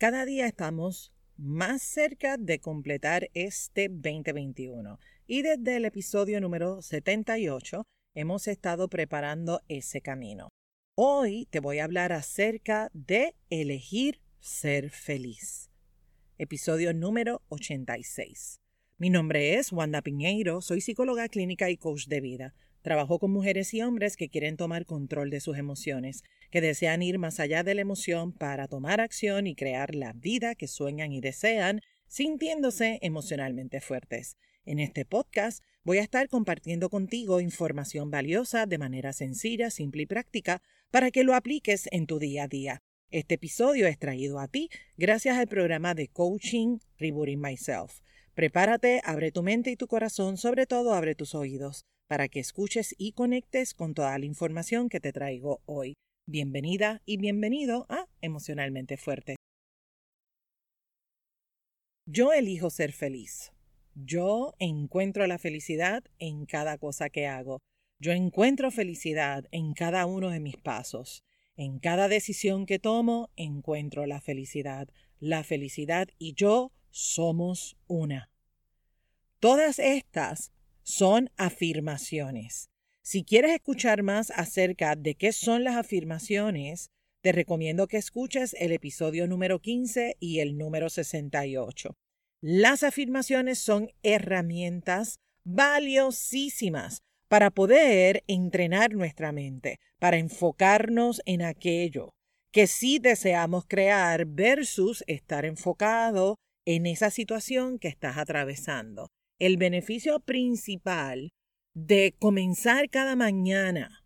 Cada día estamos más cerca de completar este 2021 y desde el episodio número 78 hemos estado preparando ese camino. Hoy te voy a hablar acerca de elegir ser feliz. Episodio número 86. Mi nombre es Wanda Piñeiro, soy psicóloga clínica y coach de vida. Trabajo con mujeres y hombres que quieren tomar control de sus emociones, que desean ir más allá de la emoción para tomar acción y crear la vida que sueñan y desean, sintiéndose emocionalmente fuertes. En este podcast voy a estar compartiendo contigo información valiosa de manera sencilla, simple y práctica para que lo apliques en tu día a día. Este episodio es traído a ti gracias al programa de coaching Rebooting Myself. Prepárate, abre tu mente y tu corazón, sobre todo abre tus oídos para que escuches y conectes con toda la información que te traigo hoy. Bienvenida y bienvenido a Emocionalmente Fuerte. Yo elijo ser feliz. Yo encuentro la felicidad en cada cosa que hago. Yo encuentro felicidad en cada uno de mis pasos. En cada decisión que tomo encuentro la felicidad. La felicidad y yo somos una. Todas estas son afirmaciones. Si quieres escuchar más acerca de qué son las afirmaciones, te recomiendo que escuches el episodio número 15 y el número 68. Las afirmaciones son herramientas valiosísimas para poder entrenar nuestra mente, para enfocarnos en aquello que sí deseamos crear versus estar enfocado en esa situación que estás atravesando el beneficio principal de comenzar cada mañana,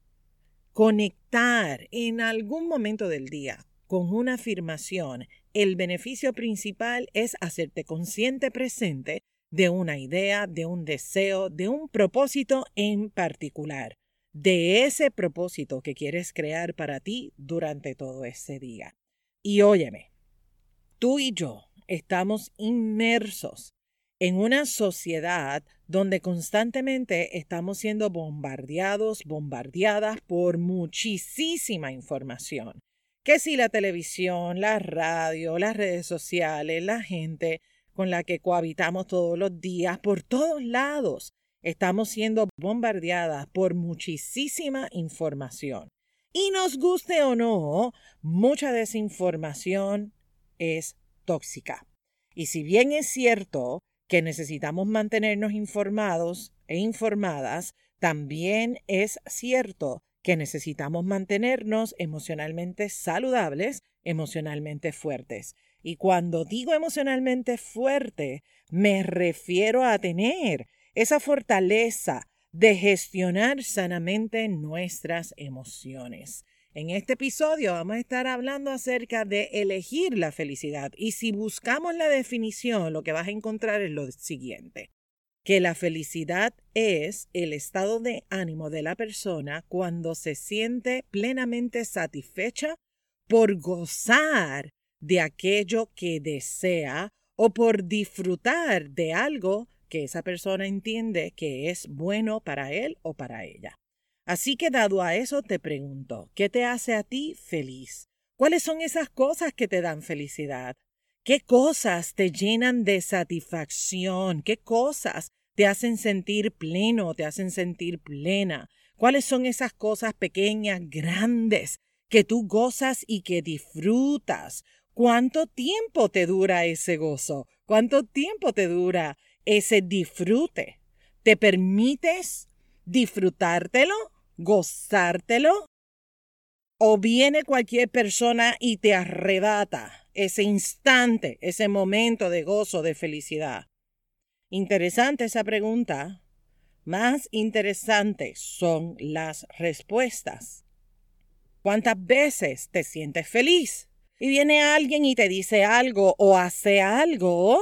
conectar en algún momento del día con una afirmación, el beneficio principal es hacerte consciente presente de una idea, de un deseo, de un propósito en particular, de ese propósito que quieres crear para ti durante todo ese día. Y óyeme, tú y yo estamos inmersos en una sociedad donde constantemente estamos siendo bombardeados, bombardeadas por muchísima información. Que si la televisión, la radio, las redes sociales, la gente con la que cohabitamos todos los días, por todos lados, estamos siendo bombardeadas por muchísima información. Y nos guste o no, mucha desinformación es tóxica. Y si bien es cierto que necesitamos mantenernos informados e informadas, también es cierto que necesitamos mantenernos emocionalmente saludables, emocionalmente fuertes. Y cuando digo emocionalmente fuerte, me refiero a tener esa fortaleza de gestionar sanamente nuestras emociones. En este episodio vamos a estar hablando acerca de elegir la felicidad y si buscamos la definición lo que vas a encontrar es lo siguiente, que la felicidad es el estado de ánimo de la persona cuando se siente plenamente satisfecha por gozar de aquello que desea o por disfrutar de algo que esa persona entiende que es bueno para él o para ella. Así que dado a eso te pregunto, ¿qué te hace a ti feliz? ¿Cuáles son esas cosas que te dan felicidad? ¿Qué cosas te llenan de satisfacción? ¿Qué cosas te hacen sentir pleno, te hacen sentir plena? ¿Cuáles son esas cosas pequeñas, grandes, que tú gozas y que disfrutas? ¿Cuánto tiempo te dura ese gozo? ¿Cuánto tiempo te dura ese disfrute? ¿Te permites disfrutártelo? Gozártelo? ¿O viene cualquier persona y te arrebata ese instante, ese momento de gozo, de felicidad? Interesante esa pregunta. Más interesantes son las respuestas. ¿Cuántas veces te sientes feliz? Y viene alguien y te dice algo o hace algo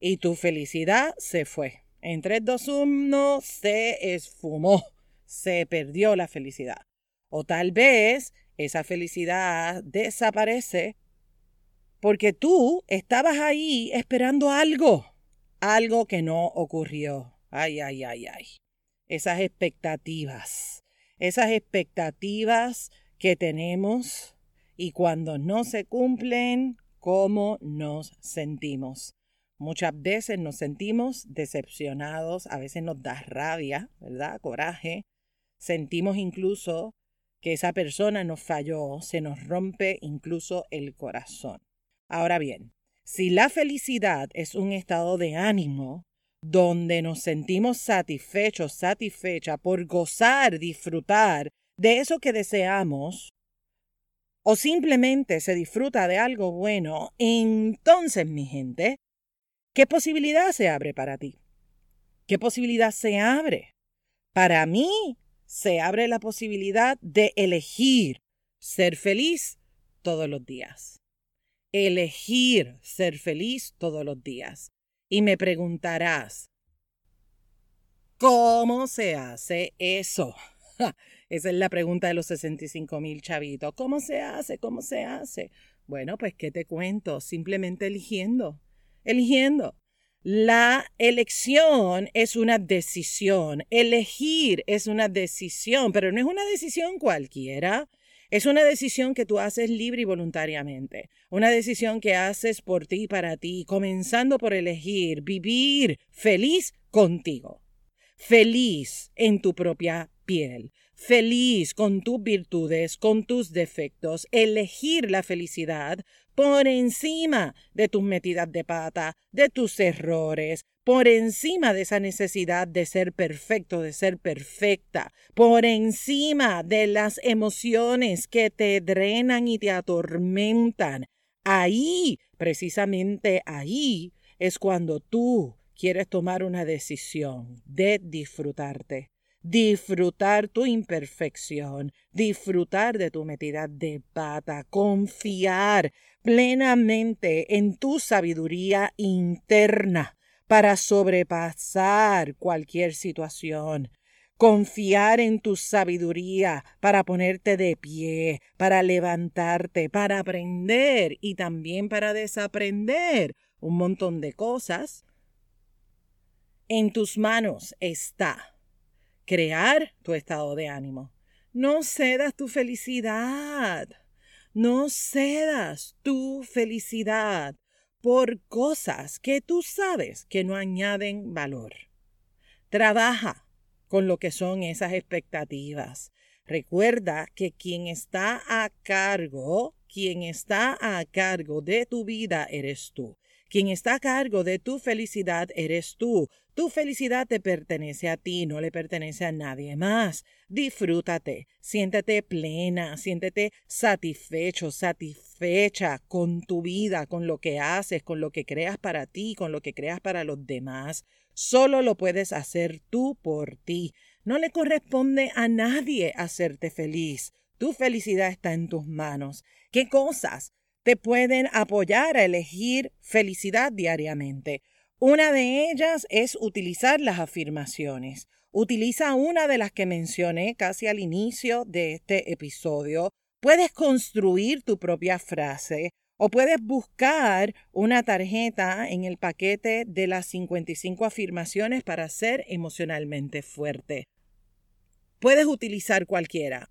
y tu felicidad se fue. En 3, 2, 1 se esfumó se perdió la felicidad. O tal vez esa felicidad desaparece porque tú estabas ahí esperando algo, algo que no ocurrió. Ay, ay, ay, ay. Esas expectativas, esas expectativas que tenemos y cuando no se cumplen, cómo nos sentimos. Muchas veces nos sentimos decepcionados, a veces nos da rabia, ¿verdad? Coraje. Sentimos incluso que esa persona nos falló, se nos rompe incluso el corazón. Ahora bien, si la felicidad es un estado de ánimo donde nos sentimos satisfechos, satisfecha por gozar, disfrutar de eso que deseamos, o simplemente se disfruta de algo bueno, entonces, mi gente, ¿qué posibilidad se abre para ti? ¿Qué posibilidad se abre? Para mí, se abre la posibilidad de elegir ser feliz todos los días. Elegir ser feliz todos los días. Y me preguntarás, ¿cómo se hace eso? Esa es la pregunta de los 65 mil chavitos. ¿Cómo se hace? ¿Cómo se hace? Bueno, pues, ¿qué te cuento? Simplemente eligiendo. Eligiendo. La elección es una decisión. Elegir es una decisión, pero no es una decisión cualquiera. Es una decisión que tú haces libre y voluntariamente. Una decisión que haces por ti y para ti, comenzando por elegir vivir feliz contigo. Feliz en tu propia piel feliz con tus virtudes, con tus defectos, elegir la felicidad por encima de tus metidas de pata, de tus errores, por encima de esa necesidad de ser perfecto, de ser perfecta, por encima de las emociones que te drenan y te atormentan. Ahí, precisamente ahí, es cuando tú quieres tomar una decisión de disfrutarte disfrutar tu imperfección, disfrutar de tu metida de pata, confiar plenamente en tu sabiduría interna para sobrepasar cualquier situación. Confiar en tu sabiduría para ponerte de pie, para levantarte, para aprender y también para desaprender un montón de cosas. En tus manos está crear tu estado de ánimo. No cedas tu felicidad. No cedas tu felicidad por cosas que tú sabes que no añaden valor. Trabaja con lo que son esas expectativas. Recuerda que quien está a cargo, quien está a cargo de tu vida eres tú. Quien está a cargo de tu felicidad eres tú. Tu felicidad te pertenece a ti, no le pertenece a nadie más. Disfrútate, siéntete plena, siéntete satisfecho, satisfecha con tu vida, con lo que haces, con lo que creas para ti, con lo que creas para los demás. Solo lo puedes hacer tú por ti. No le corresponde a nadie hacerte feliz. Tu felicidad está en tus manos. ¿Qué cosas te pueden apoyar a elegir felicidad diariamente. Una de ellas es utilizar las afirmaciones. Utiliza una de las que mencioné casi al inicio de este episodio. Puedes construir tu propia frase o puedes buscar una tarjeta en el paquete de las 55 afirmaciones para ser emocionalmente fuerte. Puedes utilizar cualquiera.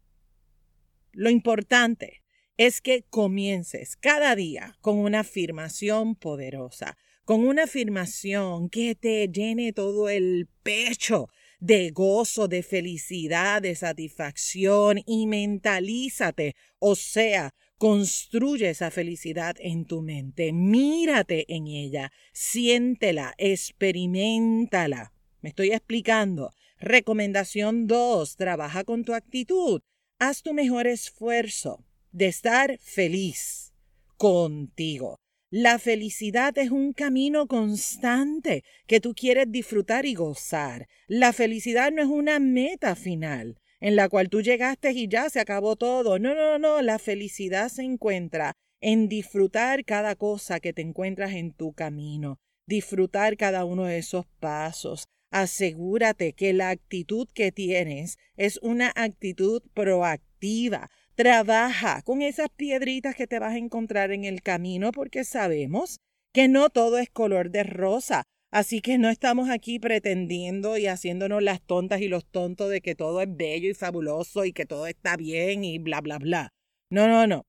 Lo importante es que comiences cada día con una afirmación poderosa, con una afirmación que te llene todo el pecho de gozo, de felicidad, de satisfacción y mentalízate, o sea, construye esa felicidad en tu mente, mírate en ella, siéntela, experimentala. Me estoy explicando. Recomendación 2. Trabaja con tu actitud. Haz tu mejor esfuerzo de estar feliz contigo. La felicidad es un camino constante que tú quieres disfrutar y gozar. La felicidad no es una meta final en la cual tú llegaste y ya se acabó todo. No, no, no, la felicidad se encuentra en disfrutar cada cosa que te encuentras en tu camino, disfrutar cada uno de esos pasos. Asegúrate que la actitud que tienes es una actitud proactiva, Trabaja con esas piedritas que te vas a encontrar en el camino porque sabemos que no todo es color de rosa. Así que no estamos aquí pretendiendo y haciéndonos las tontas y los tontos de que todo es bello y fabuloso y que todo está bien y bla, bla, bla. No, no, no.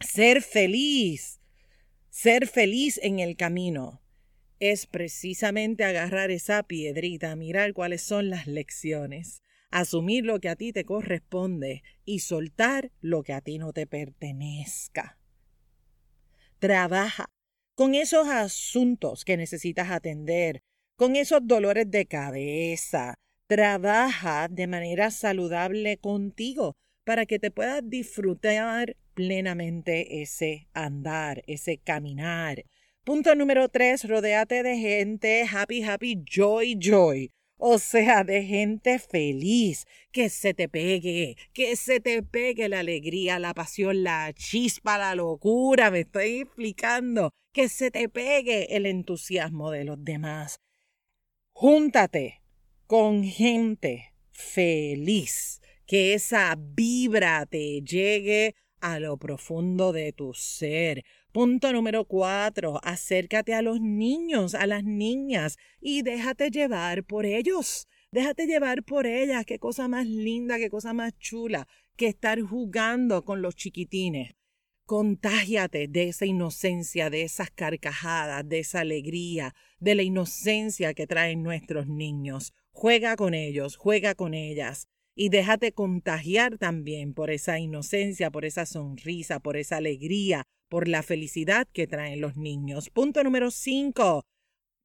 Ser feliz Ser feliz en el camino es precisamente agarrar esa piedrita, mirar cuáles son las lecciones, asumir lo que a ti te corresponde y soltar lo que a ti no te pertenezca. Trabaja con esos asuntos que necesitas atender, con esos dolores de cabeza. Trabaja de manera saludable contigo para que te puedas disfrutar plenamente ese andar, ese caminar. Punto número tres, rodéate de gente happy, happy, joy, joy. O sea, de gente feliz, que se te pegue, que se te pegue la alegría, la pasión, la chispa, la locura, me estoy explicando, que se te pegue el entusiasmo de los demás. Júntate con gente feliz, que esa vibra te llegue a lo profundo de tu ser. Punto número cuatro, acércate a los niños, a las niñas y déjate llevar por ellos. Déjate llevar por ellas. Qué cosa más linda, qué cosa más chula que estar jugando con los chiquitines. Contágiate de esa inocencia, de esas carcajadas, de esa alegría, de la inocencia que traen nuestros niños. Juega con ellos, juega con ellas y déjate contagiar también por esa inocencia, por esa sonrisa, por esa alegría, por la felicidad que traen los niños. Punto número cinco.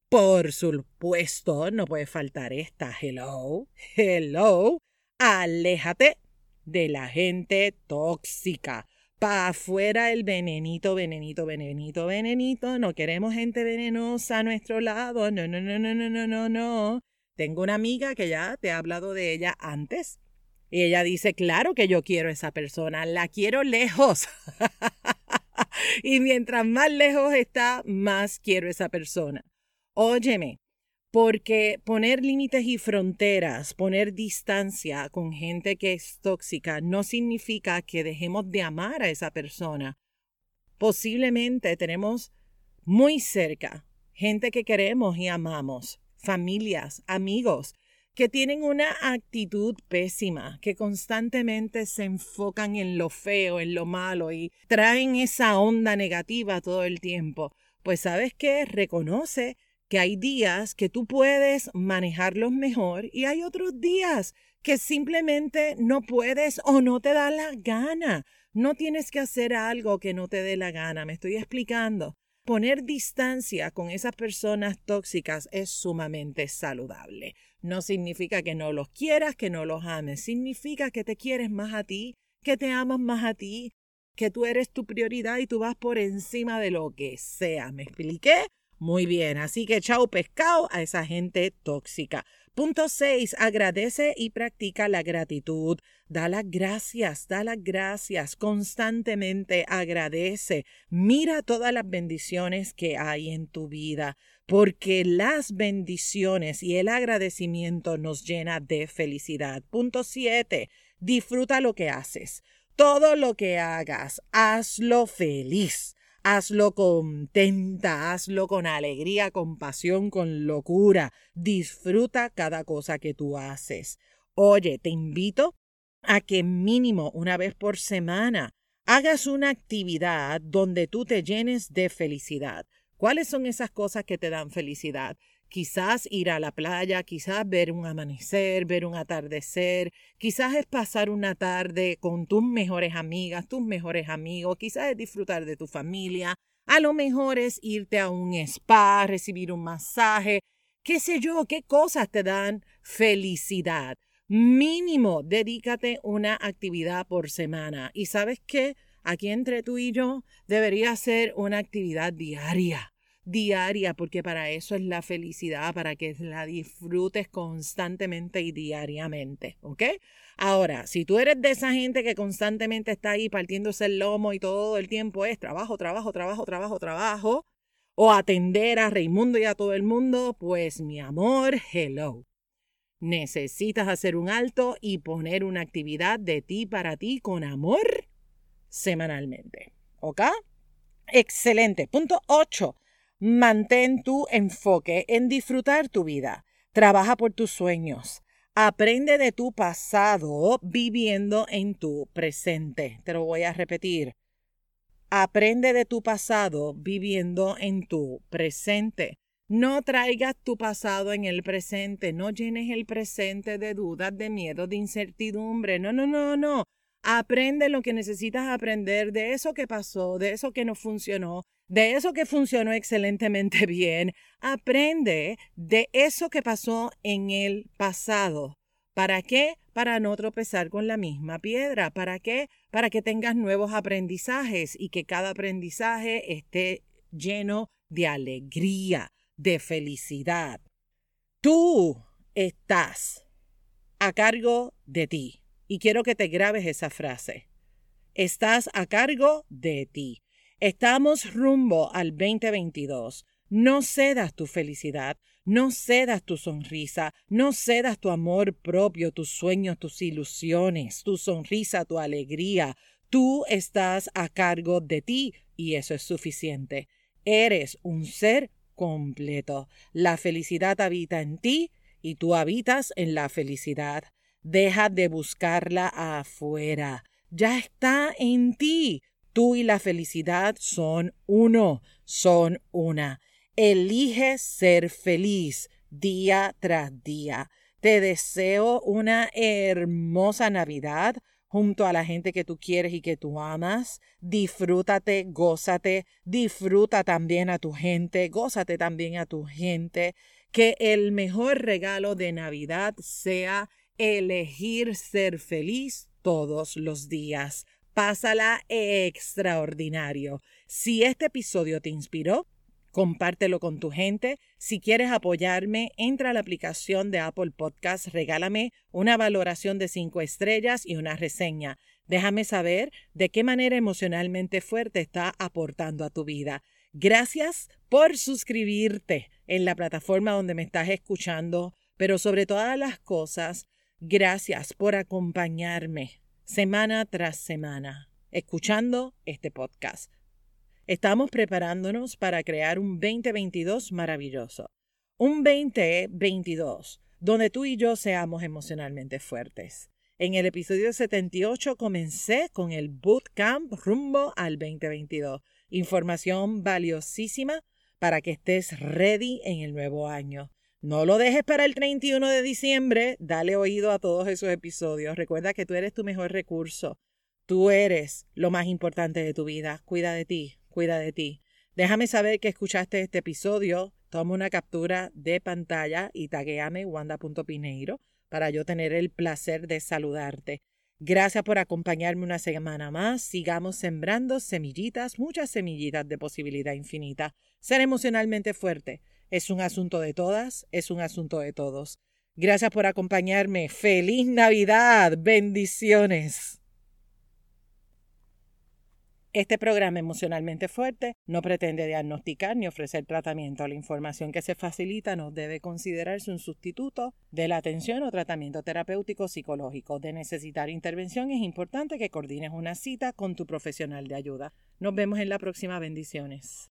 Por supuesto, no puede faltar esta. Hello, hello. Aléjate de la gente tóxica. Pa' afuera el venenito, venenito, venenito, venenito. No queremos gente venenosa a nuestro lado. No, no, no, no, no, no, no, no. Tengo una amiga que ya te he hablado de ella antes. Y ella dice, claro que yo quiero a esa persona, la quiero lejos. y mientras más lejos está, más quiero a esa persona. Óyeme, porque poner límites y fronteras, poner distancia con gente que es tóxica, no significa que dejemos de amar a esa persona. Posiblemente tenemos muy cerca gente que queremos y amamos, familias, amigos, que tienen una actitud pésima, que constantemente se enfocan en lo feo, en lo malo y traen esa onda negativa todo el tiempo. Pues sabes qué, reconoce que hay días que tú puedes manejarlos mejor y hay otros días que simplemente no puedes o no te da la gana. No tienes que hacer algo que no te dé la gana, me estoy explicando. Poner distancia con esas personas tóxicas es sumamente saludable. No significa que no los quieras, que no los ames. Significa que te quieres más a ti, que te amas más a ti, que tú eres tu prioridad y tú vas por encima de lo que sea. ¿Me expliqué? Muy bien, así que chao pescado a esa gente tóxica. Punto 6. Agradece y practica la gratitud. Da las gracias, da las gracias. Constantemente agradece. Mira todas las bendiciones que hay en tu vida porque las bendiciones y el agradecimiento nos llena de felicidad. Punto 7. Disfruta lo que haces. Todo lo que hagas, hazlo feliz. Hazlo contenta, hazlo con alegría, con pasión, con locura. Disfruta cada cosa que tú haces. Oye, te invito a que mínimo una vez por semana hagas una actividad donde tú te llenes de felicidad. ¿Cuáles son esas cosas que te dan felicidad? Quizás ir a la playa, quizás ver un amanecer, ver un atardecer, quizás es pasar una tarde con tus mejores amigas, tus mejores amigos, quizás es disfrutar de tu familia, a lo mejor es irte a un spa, recibir un masaje, qué sé yo, qué cosas te dan felicidad. Mínimo, dedícate una actividad por semana. ¿Y sabes qué? aquí entre tú y yo debería ser una actividad diaria, diaria, porque para eso es la felicidad, para que la disfrutes constantemente y diariamente, ¿ok? Ahora, si tú eres de esa gente que constantemente está ahí partiéndose el lomo y todo el tiempo es trabajo, trabajo, trabajo, trabajo, trabajo, o atender a Raimundo y a todo el mundo, pues mi amor, hello. Necesitas hacer un alto y poner una actividad de ti para ti con amor semanalmente. ¿Ok? Excelente. Punto 8. Mantén tu enfoque en disfrutar tu vida. Trabaja por tus sueños. Aprende de tu pasado viviendo en tu presente. Te lo voy a repetir. Aprende de tu pasado viviendo en tu presente. No traigas tu pasado en el presente, no llenes el presente de dudas, de miedo, de incertidumbre. No, no, no, no. Aprende lo que necesitas aprender de eso que pasó, de eso que no funcionó, de eso que funcionó excelentemente bien. Aprende de eso que pasó en el pasado. ¿Para qué? Para no tropezar con la misma piedra. ¿Para qué? Para que tengas nuevos aprendizajes y que cada aprendizaje esté lleno de alegría, de felicidad. Tú estás a cargo de ti. Y quiero que te grabes esa frase. Estás a cargo de ti. Estamos rumbo al 2022. No cedas tu felicidad, no cedas tu sonrisa, no cedas tu amor propio, tus sueños, tus ilusiones, tu sonrisa, tu alegría. Tú estás a cargo de ti y eso es suficiente. Eres un ser completo. La felicidad habita en ti y tú habitas en la felicidad. Deja de buscarla afuera. Ya está en ti. Tú y la felicidad son uno, son una. Elige ser feliz día tras día. Te deseo una hermosa Navidad junto a la gente que tú quieres y que tú amas. Disfrútate, gózate, disfruta también a tu gente, gózate también a tu gente. Que el mejor regalo de Navidad sea elegir ser feliz todos los días. Pásala extraordinario. Si este episodio te inspiró, compártelo con tu gente. Si quieres apoyarme, entra a la aplicación de Apple Podcast, regálame una valoración de cinco estrellas y una reseña. Déjame saber de qué manera emocionalmente fuerte está aportando a tu vida. Gracias por suscribirte en la plataforma donde me estás escuchando, pero sobre todas las cosas, Gracias por acompañarme semana tras semana, escuchando este podcast. Estamos preparándonos para crear un 2022 maravilloso. Un 2022 donde tú y yo seamos emocionalmente fuertes. En el episodio 78 comencé con el bootcamp rumbo al 2022. Información valiosísima para que estés ready en el nuevo año. No lo dejes para el 31 de diciembre. Dale oído a todos esos episodios. Recuerda que tú eres tu mejor recurso. Tú eres lo más importante de tu vida. Cuida de ti, cuida de ti. Déjame saber que escuchaste este episodio. Toma una captura de pantalla y taguéame wanda.pineiro para yo tener el placer de saludarte. Gracias por acompañarme una semana más. Sigamos sembrando semillitas, muchas semillitas de posibilidad infinita. Ser emocionalmente fuerte es un asunto de todas, es un asunto de todos. Gracias por acompañarme. Feliz Navidad. Bendiciones. Este programa emocionalmente fuerte no pretende diagnosticar ni ofrecer tratamiento. La información que se facilita no debe considerarse un sustituto de la atención o tratamiento terapéutico psicológico. De necesitar intervención es importante que coordines una cita con tu profesional de ayuda. Nos vemos en la próxima. Bendiciones.